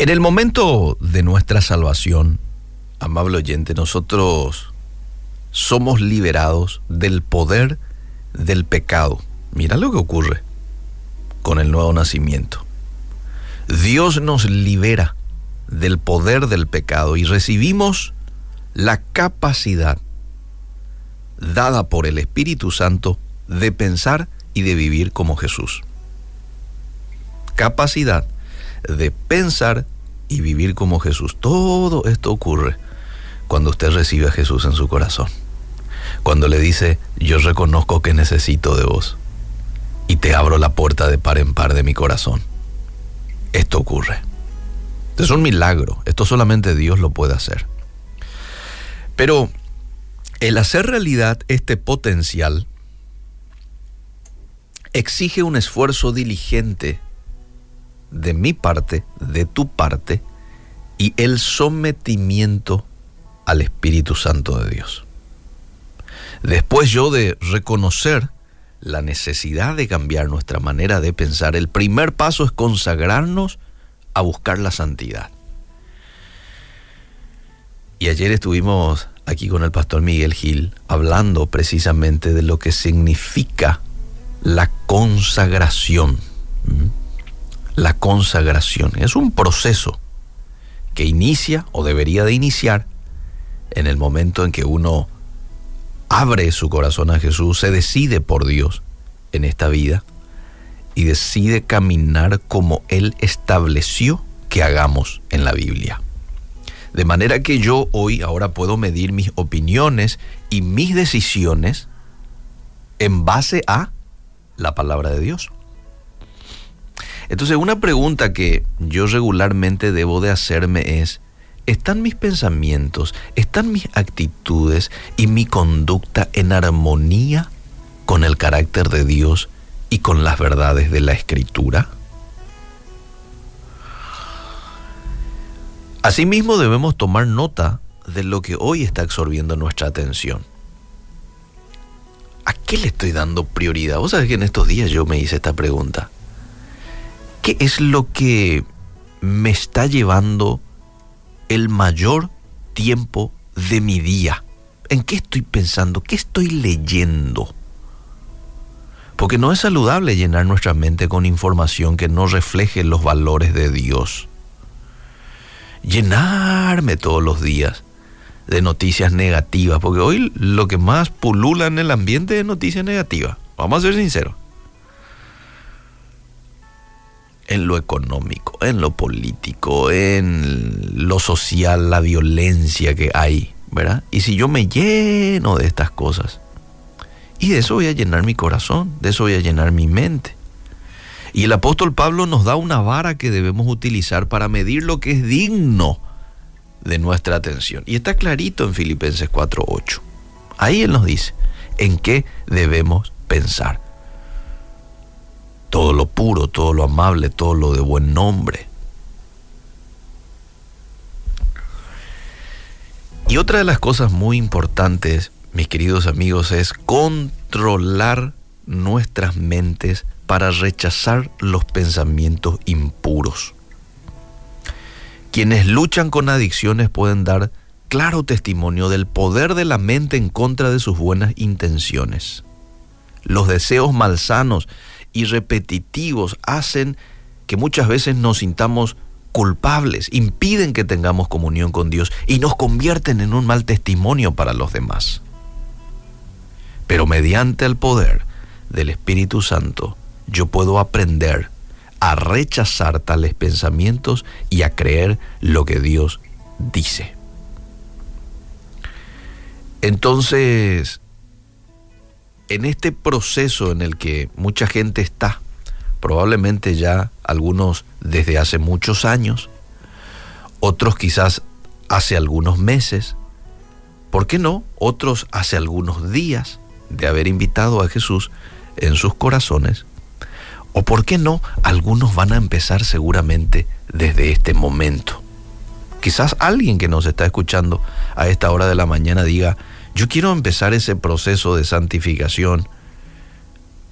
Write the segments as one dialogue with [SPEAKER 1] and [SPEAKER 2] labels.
[SPEAKER 1] En el momento de nuestra salvación, amable oyente, nosotros somos liberados del poder del pecado. Mira lo que ocurre con el nuevo nacimiento. Dios nos libera del poder del pecado y recibimos la capacidad dada por el Espíritu Santo de pensar y de vivir como Jesús. Capacidad de pensar y vivir como Jesús. Todo esto ocurre cuando usted recibe a Jesús en su corazón. Cuando le dice, yo reconozco que necesito de vos y te abro la puerta de par en par de mi corazón. Esto ocurre. Es un milagro. Esto solamente Dios lo puede hacer. Pero el hacer realidad este potencial exige un esfuerzo diligente de mi parte, de tu parte, y el sometimiento al Espíritu Santo de Dios. Después yo de reconocer la necesidad de cambiar nuestra manera de pensar, el primer paso es consagrarnos a buscar la santidad. Y ayer estuvimos aquí con el pastor Miguel Gil hablando precisamente de lo que significa la consagración. La consagración es un proceso que inicia o debería de iniciar en el momento en que uno abre su corazón a Jesús, se decide por Dios en esta vida y decide caminar como Él estableció que hagamos en la Biblia. De manera que yo hoy ahora puedo medir mis opiniones y mis decisiones en base a la palabra de Dios. Entonces una pregunta que yo regularmente debo de hacerme es, ¿están mis pensamientos, están mis actitudes y mi conducta en armonía con el carácter de Dios y con las verdades de la Escritura? Asimismo debemos tomar nota de lo que hoy está absorbiendo nuestra atención. ¿A qué le estoy dando prioridad? Vos sabés que en estos días yo me hice esta pregunta. ¿Qué es lo que me está llevando el mayor tiempo de mi día? ¿En qué estoy pensando? ¿Qué estoy leyendo? Porque no es saludable llenar nuestra mente con información que no refleje los valores de Dios. Llenarme todos los días de noticias negativas, porque hoy lo que más pulula en el ambiente es noticias negativas. Vamos a ser sinceros. En lo económico, en lo político, en lo social, la violencia que hay, ¿verdad? Y si yo me lleno de estas cosas, y de eso voy a llenar mi corazón, de eso voy a llenar mi mente. Y el apóstol Pablo nos da una vara que debemos utilizar para medir lo que es digno de nuestra atención. Y está clarito en Filipenses 4.8. Ahí él nos dice en qué debemos pensar. Todo lo puro, todo lo amable, todo lo de buen nombre. Y otra de las cosas muy importantes, mis queridos amigos, es controlar nuestras mentes para rechazar los pensamientos impuros. Quienes luchan con adicciones pueden dar claro testimonio del poder de la mente en contra de sus buenas intenciones. Los deseos malsanos y repetitivos hacen que muchas veces nos sintamos culpables, impiden que tengamos comunión con Dios y nos convierten en un mal testimonio para los demás. Pero mediante el poder del Espíritu Santo, yo puedo aprender a rechazar tales pensamientos y a creer lo que Dios dice. Entonces, en este proceso en el que mucha gente está, probablemente ya algunos desde hace muchos años, otros quizás hace algunos meses, ¿por qué no? Otros hace algunos días de haber invitado a Jesús en sus corazones o por qué no, algunos van a empezar seguramente desde este momento. Quizás alguien que nos está escuchando a esta hora de la mañana diga, yo quiero empezar ese proceso de santificación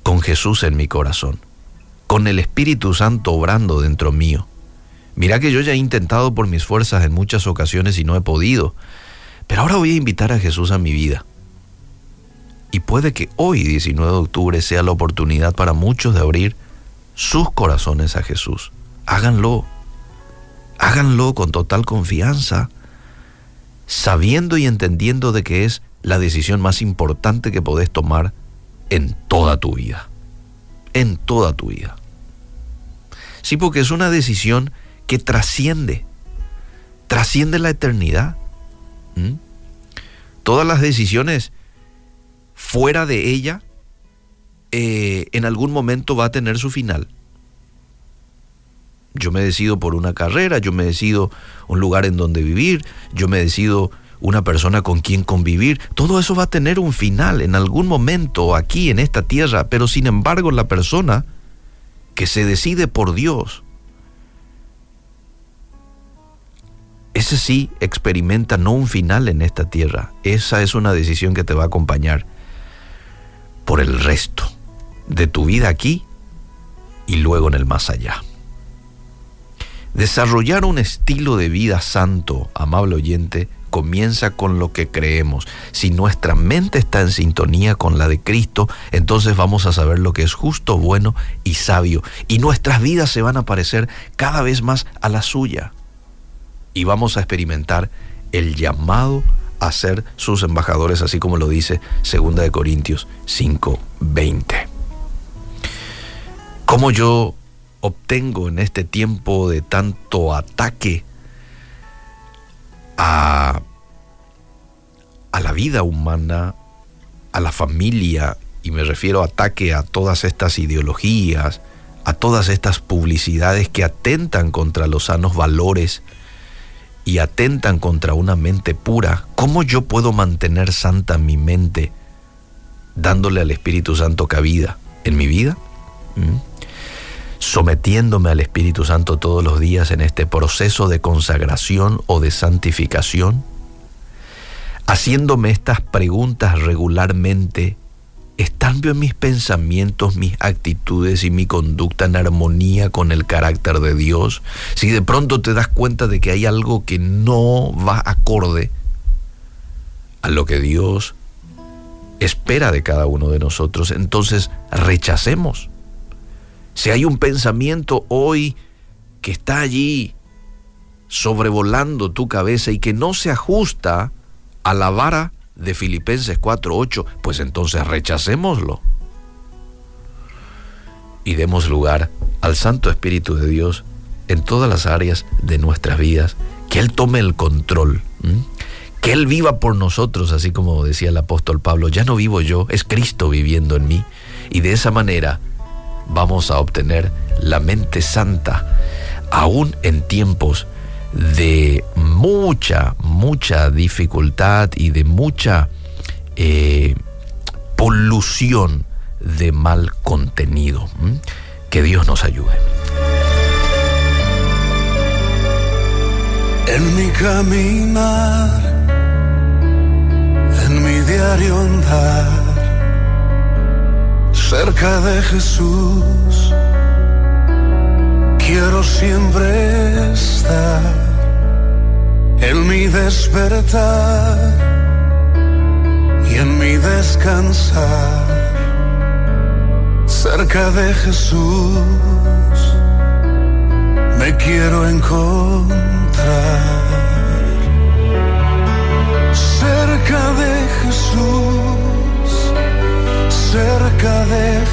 [SPEAKER 1] con Jesús en mi corazón, con el Espíritu Santo obrando dentro mío. Mira que yo ya he intentado por mis fuerzas en muchas ocasiones y no he podido. Pero ahora voy a invitar a Jesús a mi vida. Y puede que hoy, 19 de octubre, sea la oportunidad para muchos de abrir sus corazones a Jesús. Háganlo. Háganlo con total confianza, sabiendo y entendiendo de que es la decisión más importante que podés tomar en toda tu vida. En toda tu vida. Sí, porque es una decisión que trasciende, trasciende la eternidad. ¿Mm? Todas las decisiones fuera de ella eh, en algún momento va a tener su final. Yo me decido por una carrera, yo me decido un lugar en donde vivir, yo me decido una persona con quien convivir. Todo eso va a tener un final en algún momento aquí en esta tierra, pero sin embargo la persona que se decide por Dios, ese sí experimenta no un final en esta tierra, esa es una decisión que te va a acompañar por el resto de tu vida aquí y luego en el más allá. Desarrollar un estilo de vida santo, amable oyente, comienza con lo que creemos. Si nuestra mente está en sintonía con la de Cristo, entonces vamos a saber lo que es justo, bueno y sabio. Y nuestras vidas se van a parecer cada vez más a la suya. Y vamos a experimentar el llamado a ser sus embajadores, así como lo dice 2 de Corintios 5:20. ¿Cómo yo obtengo en este tiempo de tanto ataque a, a la vida humana, a la familia, y me refiero a ataque a todas estas ideologías, a todas estas publicidades que atentan contra los sanos valores y atentan contra una mente pura, ¿cómo yo puedo mantener santa mi mente dándole al Espíritu Santo cabida en mi vida? Sometiéndome al Espíritu Santo todos los días en este proceso de consagración o de santificación, haciéndome estas preguntas regularmente, ¿están bien mis pensamientos, mis actitudes y mi conducta en armonía con el carácter de Dios? Si de pronto te das cuenta de que hay algo que no va acorde a lo que Dios espera de cada uno de nosotros, entonces rechacemos si hay un pensamiento hoy que está allí sobrevolando tu cabeza y que no se ajusta a la vara de Filipenses 4:8, pues entonces rechacémoslo. Y demos lugar al Santo Espíritu de Dios en todas las áreas de nuestras vidas, que Él tome el control, que Él viva por nosotros, así como decía el apóstol Pablo, ya no vivo yo, es Cristo viviendo en mí, y de esa manera vamos a obtener la mente santa, aún en tiempos de mucha, mucha dificultad y de mucha eh, polución de mal contenido. Que Dios nos ayude.
[SPEAKER 2] En mi caminar, en mi diario andar cerca de Jesús. Quiero siempre estar en mi despertar y en mi descansar cerca de Jesús. Me quiero encontrar cerca de Jesús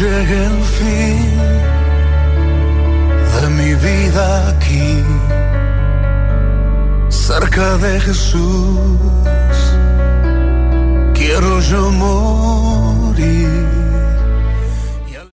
[SPEAKER 2] Llegue el fin de mi vida aquí, cerca de Jesús. yo